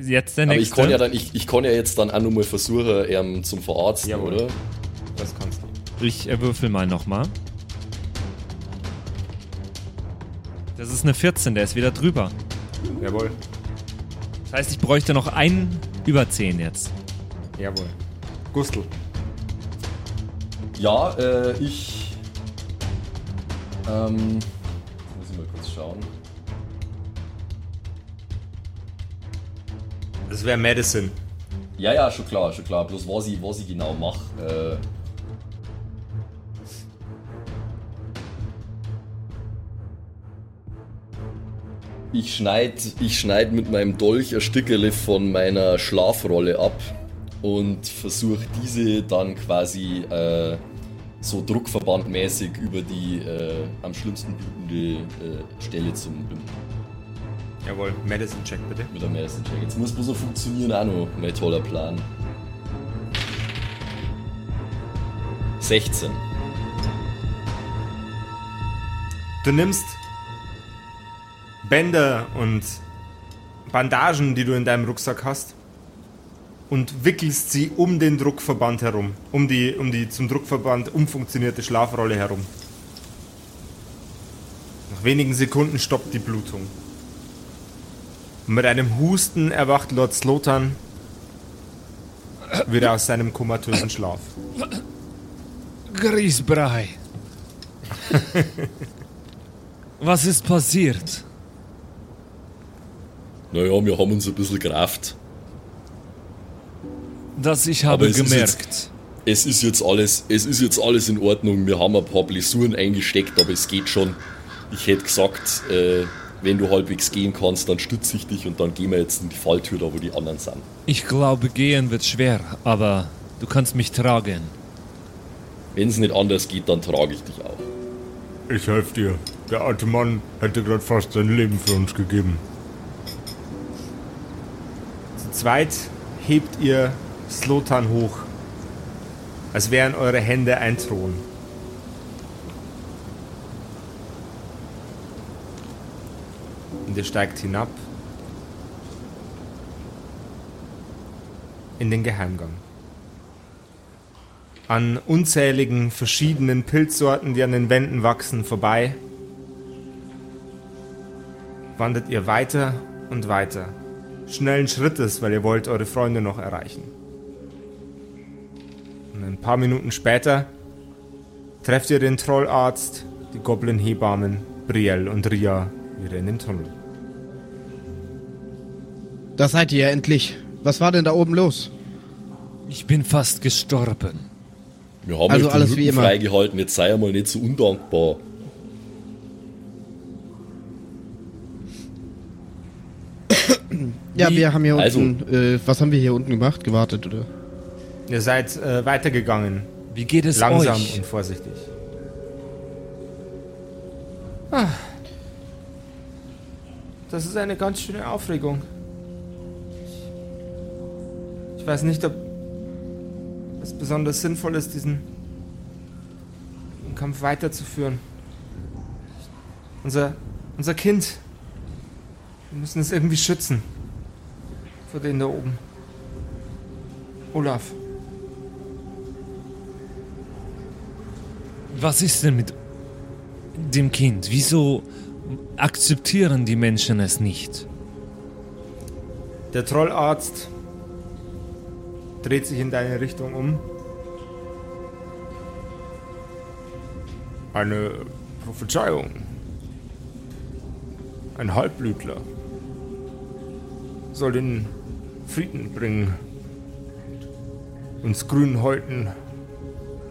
Jetzt der Aber ich nächste. kann ja dann, ich, ich kann ja jetzt dann auch nochmal versuchen, ähm, zum Verarzten, Jawohl. oder? Das kannst du. Ich äh, würfel mal nochmal. Das ist eine 14, der ist wieder drüber. Jawohl. Das heißt, ich bräuchte noch einen über 10 jetzt. Jawohl. Gustl. Ja, äh, ich. Ähm. Muss ich mal kurz schauen. Das wäre Medicine. Ja, ja, schon klar, schon klar. Bloß was ich, was ich genau mache. Äh, ich schneide ich schneid mit meinem Dolch ein Stückele von meiner Schlafrolle ab und versuche diese dann quasi äh, so druckverbandmäßig über die äh, am schlimmsten blutende äh, Stelle zu binden. Jawohl. Medicine Check bitte. Mit der Medicine Check. Jetzt muss bloß noch funktionieren auch noch. Mein toller Plan. 16. Du nimmst Bänder und Bandagen, die du in deinem Rucksack hast, und wickelst sie um den Druckverband herum, um die, um die zum Druckverband umfunktionierte Schlafrolle herum. Nach wenigen Sekunden stoppt die Blutung. Und mit einem Husten erwacht Lord Slotan wieder aus seinem komatösen Schlaf. Grießbrei. Was ist passiert? Naja, wir haben uns ein bisschen gerafft. Das ich habe es ist gemerkt. Es ist jetzt alles, es ist jetzt alles in Ordnung. Wir haben ein paar Blessuren eingesteckt, aber es geht schon. Ich hätte gesagt, äh, wenn du halbwegs gehen kannst, dann stütze ich dich und dann gehen wir jetzt in die Falltür, da wo die anderen sind. Ich glaube, gehen wird schwer, aber du kannst mich tragen. Wenn es nicht anders geht, dann trage ich dich auch. Ich helfe dir. Der alte Mann hätte gerade fast sein Leben für uns gegeben. Zweit hebt ihr Slotan hoch, als wären eure Hände ein Thron. Und ihr steigt hinab in den Geheimgang. An unzähligen verschiedenen Pilzsorten, die an den Wänden wachsen, vorbei, wandert ihr weiter und weiter. Schnellen Schrittes, weil ihr wollt eure Freunde noch erreichen. Und ein paar Minuten später trefft ihr den Trollarzt, die Goblin-Hebammen, Brielle und Ria wieder in den Tunnel. Da seid ihr ja endlich. Was war denn da oben los? Ich bin fast gestorben. Wir haben Also euch den alles Rücken wie immer. freigehalten, jetzt sei einmal nicht so undankbar. Ja, wir haben hier Also- unten. Äh, was haben wir hier unten gemacht? Gewartet, oder? Ihr seid äh, weitergegangen, Wie geht es langsam euch? und vorsichtig. Ah. Das ist eine ganz schöne Aufregung. Ich weiß nicht, ob es besonders sinnvoll ist, diesen Kampf weiterzuführen. Unser, unser Kind. Wir müssen es irgendwie schützen. Vor denen da oben. Olaf. Was ist denn mit dem Kind? Wieso akzeptieren die Menschen es nicht? Der Trollarzt dreht sich in deine Richtung um. Eine Prophezeiung. Ein Halbblütler soll den Frieden bringen. Uns grünen Häuten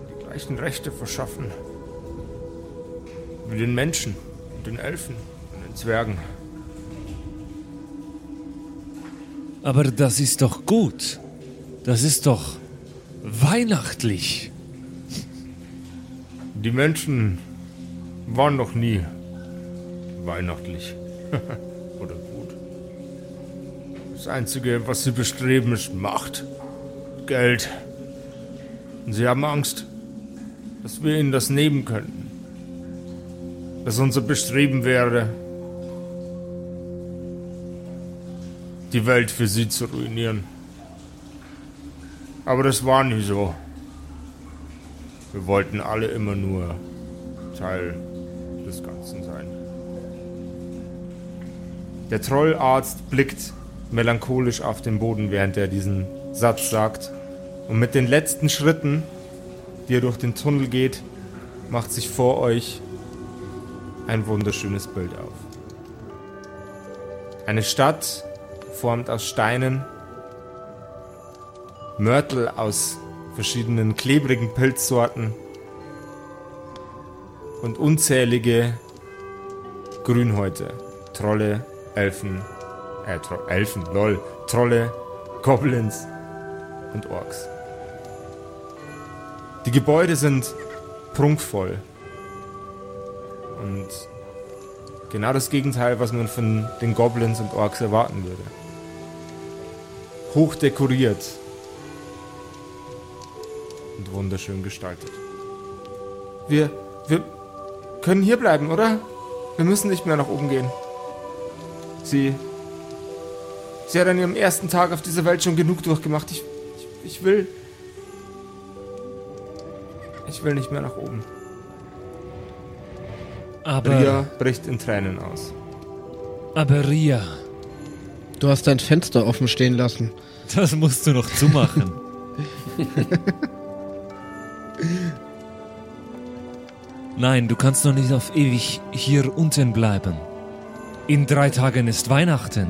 die gleichen Rechte verschaffen. Wie den Menschen und den Elfen und den Zwergen. Aber das ist doch gut. Das ist doch weihnachtlich. Die Menschen waren noch nie weihnachtlich. Einzige, was sie bestreben, ist Macht. Geld. Und sie haben Angst, dass wir ihnen das nehmen könnten. Dass unser Bestreben wäre, die Welt für sie zu ruinieren. Aber das war nie so. Wir wollten alle immer nur Teil des Ganzen sein. Der Trollarzt blickt melancholisch auf den Boden, während er diesen Satz sagt. Und mit den letzten Schritten, die er durch den Tunnel geht, macht sich vor euch ein wunderschönes Bild auf. Eine Stadt, formt aus Steinen, Mörtel aus verschiedenen klebrigen Pilzsorten und unzählige Grünhäute, Trolle, Elfen, äh, Tro Elfen, lol, Trolle, Goblins und Orks. Die Gebäude sind prunkvoll und genau das Gegenteil, was man von den Goblins und Orks erwarten würde hoch dekoriert und wunderschön gestaltet. Wir, wir können hier bleiben, oder? Wir müssen nicht mehr nach oben gehen. Sie, sie hat an ihrem ersten Tag auf dieser Welt schon genug durchgemacht. Ich, ich, ich will, ich will nicht mehr nach oben. Aber, Ria bricht in Tränen aus. aber Ria, Du hast dein Fenster offen stehen lassen. das musst du noch zumachen. Nein, du kannst doch nicht auf ewig hier unten bleiben. In drei Tagen ist Weihnachten.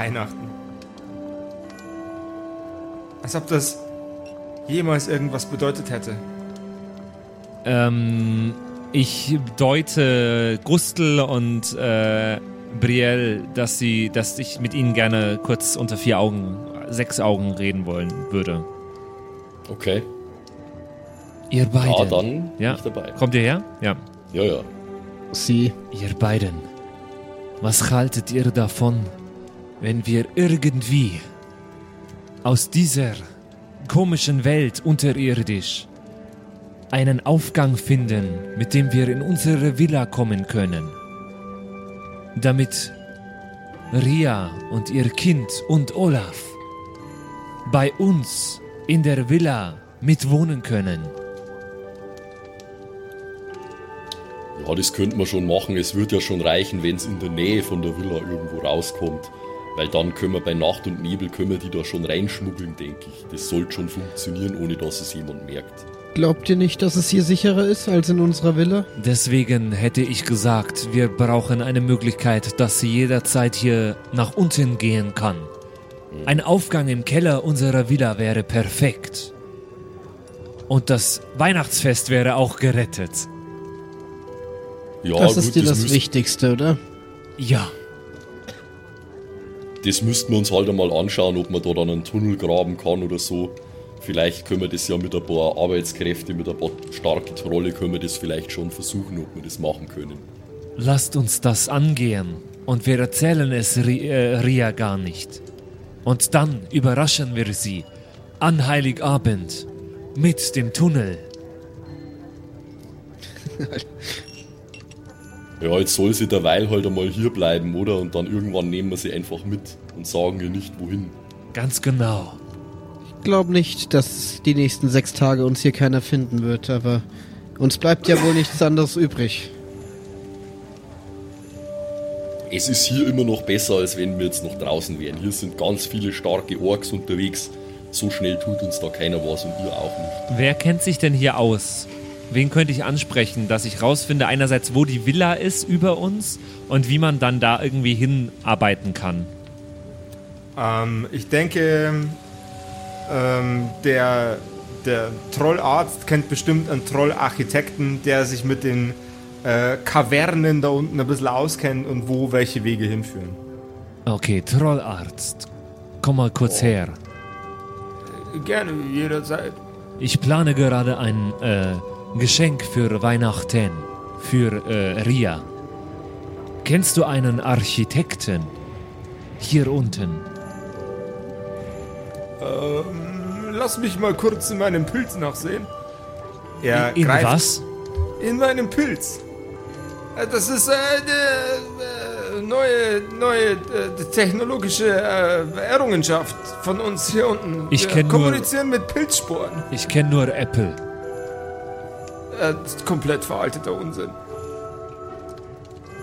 Weihnachten. Als ob das jemals irgendwas bedeutet hätte. Ähm, ich deute Gustel und äh, Brielle, dass sie, dass ich mit ihnen gerne kurz unter vier Augen, sechs Augen reden wollen würde. Okay. Ihr beiden. Ja, dann Ja. bin ich dabei. Kommt ihr her? Ja. Ja, ja. Sie. Ihr beiden. Was haltet ihr davon, wenn wir irgendwie aus dieser komischen Welt unterirdisch einen Aufgang finden, mit dem wir in unsere Villa kommen können? Damit Ria und ihr Kind und Olaf bei uns in der Villa mitwohnen können. Ja, das könnte man schon machen. Es wird ja schon reichen, wenn es in der Nähe von der Villa irgendwo rauskommt. Weil dann können wir bei Nacht und Nebel können wir die da schon reinschmuggeln, denke ich. Das sollte schon funktionieren, ohne dass es jemand merkt. Glaubt ihr nicht, dass es hier sicherer ist als in unserer Villa? Deswegen hätte ich gesagt, wir brauchen eine Möglichkeit, dass sie jederzeit hier nach unten gehen kann. Ein Aufgang im Keller unserer Villa wäre perfekt. Und das Weihnachtsfest wäre auch gerettet. Ja, das gut, ist dir das, müsst- Wichtigste, oder? Ja, Das müssten wir uns halt einmal anschauen, ob man da dann einen Tunnel graben kann oder so. Vielleicht können wir das ja mit ein paar Arbeitskräfte, mit ein paar starke Trolle, können wir das vielleicht schon versuchen, ob wir das machen können. lasst uns das angehen. Und wir erzählen es Ri äh, Ria gar nicht. Und dann überraschen wir sie an Heiligabend mit dem Tunnel. Ja, jetzt soll sie derweil halt einmal hier bleiben, oder? Und dann irgendwann nehmen wir sie einfach mit und sagen ihr nicht wohin. Ganz genau. Ich glaube nicht, dass die nächsten sechs Tage uns hier keiner finden wird, aber uns bleibt ja wohl nichts anderes übrig. Es ist hier immer noch besser, als wenn wir jetzt noch draußen wären. Hier sind ganz viele starke Orks unterwegs. So schnell tut uns da keiner was und ihr auch nicht. Wer kennt sich denn hier aus? Wen könnte ich ansprechen, dass ich rausfinde, einerseits, wo die Villa ist über uns und wie man dann da irgendwie hinarbeiten kann? Ähm, ich denke, ähm, der, der Trollarzt kennt bestimmt einen Trollarchitekten, der sich mit den äh, Kavernen da unten ein bisschen auskennt und wo welche Wege hinführen. Okay, Trollarzt. Komm mal kurz her. Gerne, jederzeit. Ich plane gerade ein äh, Geschenk für Weihnachten. Für äh, Ria. Kennst du einen Architekten? Hier unten. Ähm, lass mich mal kurz in meinem Pilz nachsehen. Er In greift was? in meinem Pilz. Äh, Das ist eine äh, neue, neue äh, technologische Errungenschaft von uns hier unten. Ich Wir kenn nur- kommunizieren mit Pilzsporen. Ich kenne nur Apple. Äh, das ist komplett veralteter Unsinn.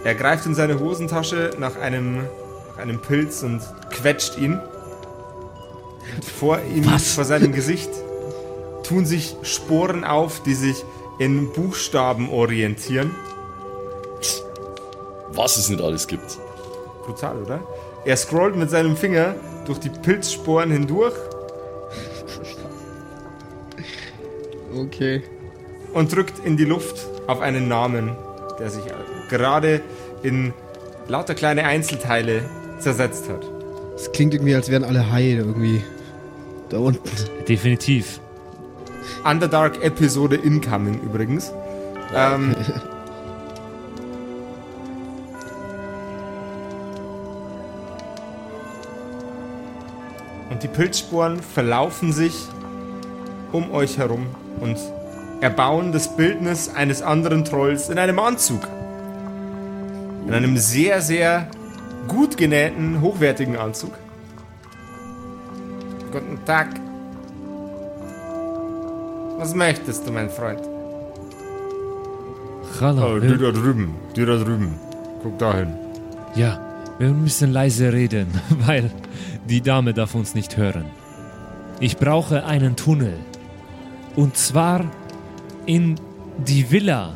Er greift in seine Hosentasche nach einem, nach einem Pilz und quetscht ihn. Vor ihm, vor seinem Gesicht, tun sich Sporen auf, die sich in Buchstaben orientieren. Was es nicht alles gibt. Brutal, oder? Er scrollt mit seinem Finger durch die Pilzsporen hindurch Okay. Und drückt in die Luft auf einen Namen, der sich gerade in lauter kleine Einzelteile zersetzt hat. Es klingt irgendwie, als wären alle heil irgendwie. Da unten. Definitiv. Underdark Episode Incoming übrigens. Ähm, und die Pilzsporen verlaufen sich um euch herum und erbauen das Bildnis eines anderen Trolls in einem Anzug. In einem sehr, sehr gut genähten, hochwertigen Anzug. Guten Tag. Was möchtest du, mein Freund? Hallo. Oh, die da drüben, die da drüben. Guck dahin. Ja, wir müssen leise reden, weil die Dame darf uns nicht hören. Ich brauche einen Tunnel. Und zwar in die Villa.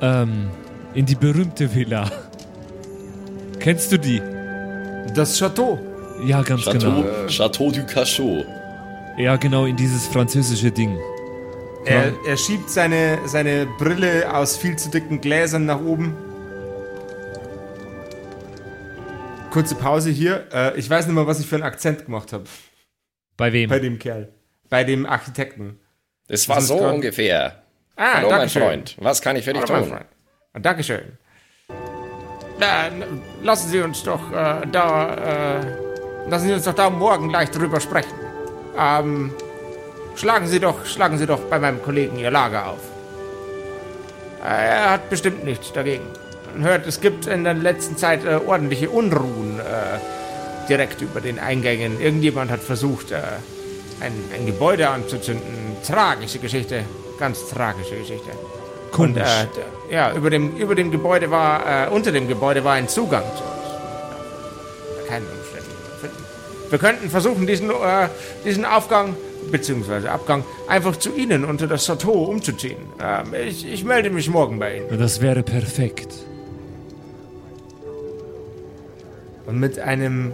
Ähm, in die berühmte Villa. Kennst du die? Das Chateau. Ja, ganz Chateau, genau. Chateau du Cachot. Ja, genau, in dieses französische Ding. Er, er schiebt seine, seine Brille aus viel zu dicken Gläsern nach oben. Kurze Pause hier. Äh, ich weiß nicht mal, was ich für einen Akzent gemacht habe. Bei wem? Bei dem Kerl. Bei dem Architekten. Das war Das so grad- ungefähr. Ah, Hallo, mein Dankeschön. Freund. Was kann ich für dich Hallo, tun? Dankeschön. Na, n- lassen Sie uns doch äh, da, äh, lassen Sie uns doch da morgen gleich drüber sprechen. Ähm, schlagen Sie doch, schlagen Sie doch bei meinem Kollegen Ihr Lager auf. Äh, Er hat bestimmt nichts dagegen. Man hört, es gibt in der letzten Zeit äh, ordentliche Unruhen äh, direkt über den Eingängen. Irgendjemand hat versucht, äh, ein, ein Gebäude anzuzünden. Tragische Geschichte, ganz tragische Geschichte. Und Komisch. äh, d- ja, über dem, über dem Gebäude war, äh, unter dem Gebäude war ein Zugang zu uns. Keinen Umständen finden. Wir könnten versuchen, diesen, äh, diesen Aufgang bzw. Abgang einfach zu Ihnen unter das Chateau umzuziehen. Ähm, ich, ich melde mich morgen bei Ihnen. Das wäre perfekt. Und mit einem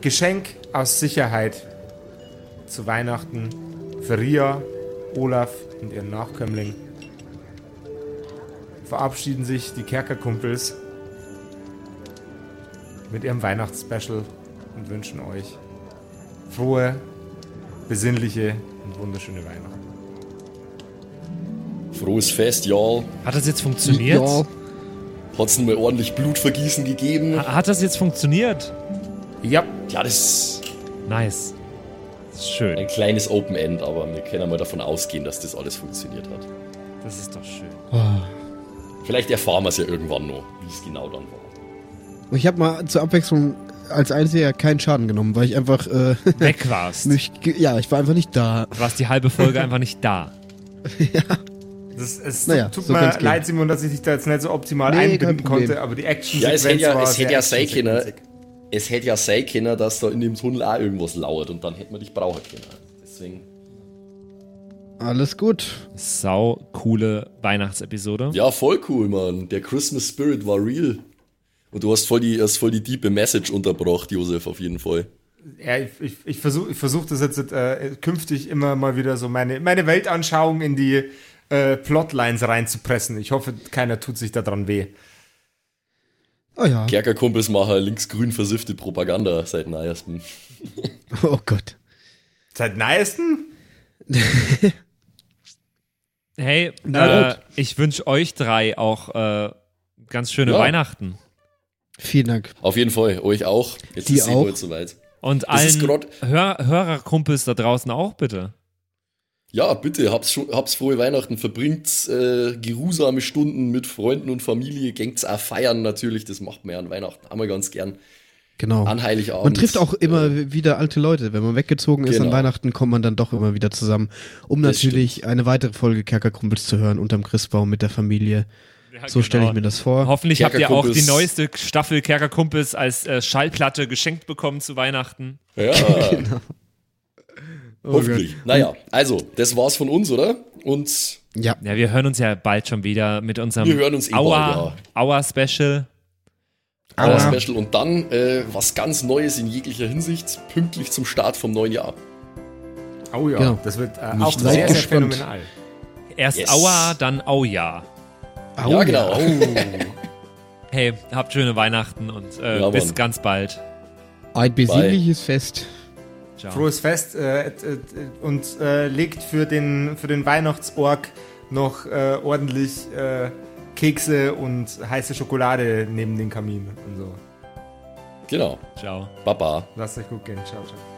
Geschenk aus Sicherheit zu Weihnachten für Ria, Olaf und ihren Nachkömmling verabschieden sich die Kerkerkumpels mit ihrem Weihnachtsspecial und wünschen euch frohe, besinnliche und wunderschöne Weihnachten. Frohes Fest, y'all. Hat das jetzt funktioniert? Ja. Hat's mal ordentlich Blutvergießen gegeben? Ha- Hat das jetzt funktioniert? Ja, Ja, das ist Nice. Das ist schön. ein kleines Open End, aber wir können mal davon ausgehen, dass das alles funktioniert hat. Das ist doch schön. Vielleicht erfahren wir es ja irgendwann noch, wie es genau dann war. Ich habe mal zur Abwechslung als Einziger keinen Schaden genommen, weil ich einfach äh, Weg warst. nicht, ge- ja, ich war einfach nicht da. Du warst die halbe Folge einfach nicht da. das, es Naja, tut so mir leid, Simon, dass ich dich da jetzt nicht so optimal Nee, einbinden konnte, aber die action Ja, es hätte ja, war es hätte sehr ja sein können. Es hätte ja sein können, dass da in dem Tunnel auch irgendwas lauert und dann hätten wir dich brauchen können. Deswegen. Alles gut. Sau coole Weihnachtsepisode. Ja, voll cool, Mann. Der Christmas Spirit war real. Und du hast voll die, hast voll die diepe Message unterbracht, Josef, auf jeden Fall. Ja, ich, ich, ich versuche ich versuch das jetzt äh, künftig immer mal wieder so meine, meine Weltanschauung in die äh, Plotlines reinzupressen. Ich hoffe, keiner tut sich daran weh. Oh ja. Kerkerkumpels machen linksgrün versiffte Propaganda seit neuestem. Oh Gott. Seit neuestem? Hey, Na äh, ich wünsche euch drei auch äh, ganz schöne Ja. Weihnachten. Vielen Dank. Auf jeden Fall, euch auch. Jetzt Die ist es auch. bald soweit. Und allen Hör Hörerkumpels da draußen auch bitte. Ja, bitte, hab's, schon, hab's frohe Weihnachten, verbringt äh, geruhsame Stunden mit Freunden und Familie, gängt's auch feiern natürlich, das macht man ja an Weihnachten, wir ganz gern. Genau. An Heiligabend. Man trifft auch immer Äh, wieder alte Leute. Wenn man weggezogen ist an Genau. Weihnachten, kommt man dann doch immer wieder zusammen, um Das natürlich eine weitere Folge Kerkerkumpels zu hören unterm Christbaum mit der Familie. so stelle ich mir das vor. Hoffentlich habt ihr auch die neueste Staffel Kerkerkumpels als äh, Schallplatte geschenkt bekommen zu Weihnachten. ja, Oh hoffentlich. Naja, also, das war's von uns, oder? Und Ja, Ja, wir hören uns ja bald schon wieder mit unserem Wir hören uns eh bald, Aua, Aua Special. Aua Aua. Special und dann äh, was ganz Neues in jeglicher Hinsicht, pünktlich zum Start vom neuen Jahr. Oh ja, Genau. das wird äh, Nicht auch sehr, sehr phänomenal. Erst Yes. Aua, dann Auja. Au, ja, genau. Hey, habt schöne Weihnachten und äh, Ja, bis ganz bald. Ein besinnliches Fest. Ciao. Frohes Fest äh, äh, äh, und äh, legt für den, für den Weihnachtsorg noch äh, ordentlich äh, Kekse und heiße Schokolade neben den Kamin und so. Genau. Ciao. Baba. Lasst euch gut gehen. Ciao, ciao.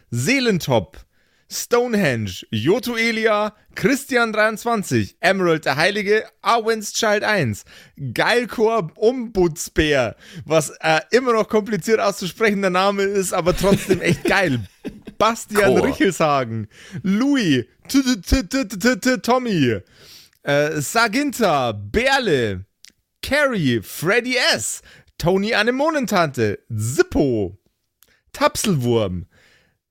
Seelentop, Stonehenge, Joto Elia, Christian23, Emerald der Heilige, Arwen's Child 1, Geilkor Ombudsbär, was äh, immer noch kompliziert auszusprechender Name ist, aber trotzdem echt geil. Bastian Chor. Richelshagen, Louis, Tommy, äh, Saginta, Berle, Carrie, Freddy S., Tony Anemonentante, Zippo, Tapselwurm,